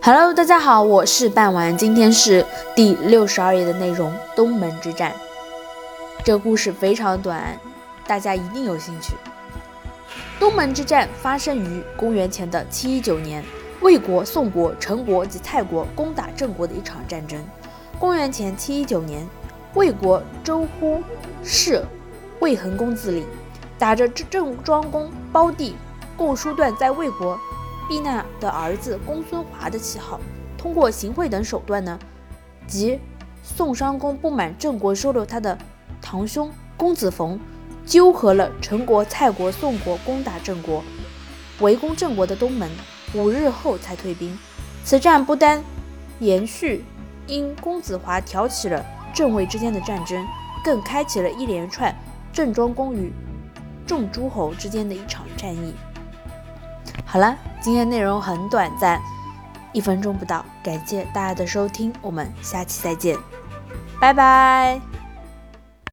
Hello，大家好，我是半丸，今天是第六十二页的内容——东门之战。这个故事非常短，大家一定有兴趣。东门之战发生于公元前的七一九年，魏国、宋国、陈国及蔡国攻打郑国的一场战争。公元前七一九年，魏国周乎氏魏桓公自立，打着郑庄公胞弟共叔段在魏国。避难的儿子公孙华的旗号，通过行贿等手段呢，即宋襄公不满郑国收留他的堂兄公子冯，纠合了陈国、蔡国、宋国攻打郑国，围攻郑国的东门，五日后才退兵。此战不单延续因公子华挑起了郑魏之间的战争，更开启了一连串郑庄公与众诸侯之间的一场战役。好了，今天内容很短暂，一分钟不到。感谢大家的收听，我们下期再见，拜拜。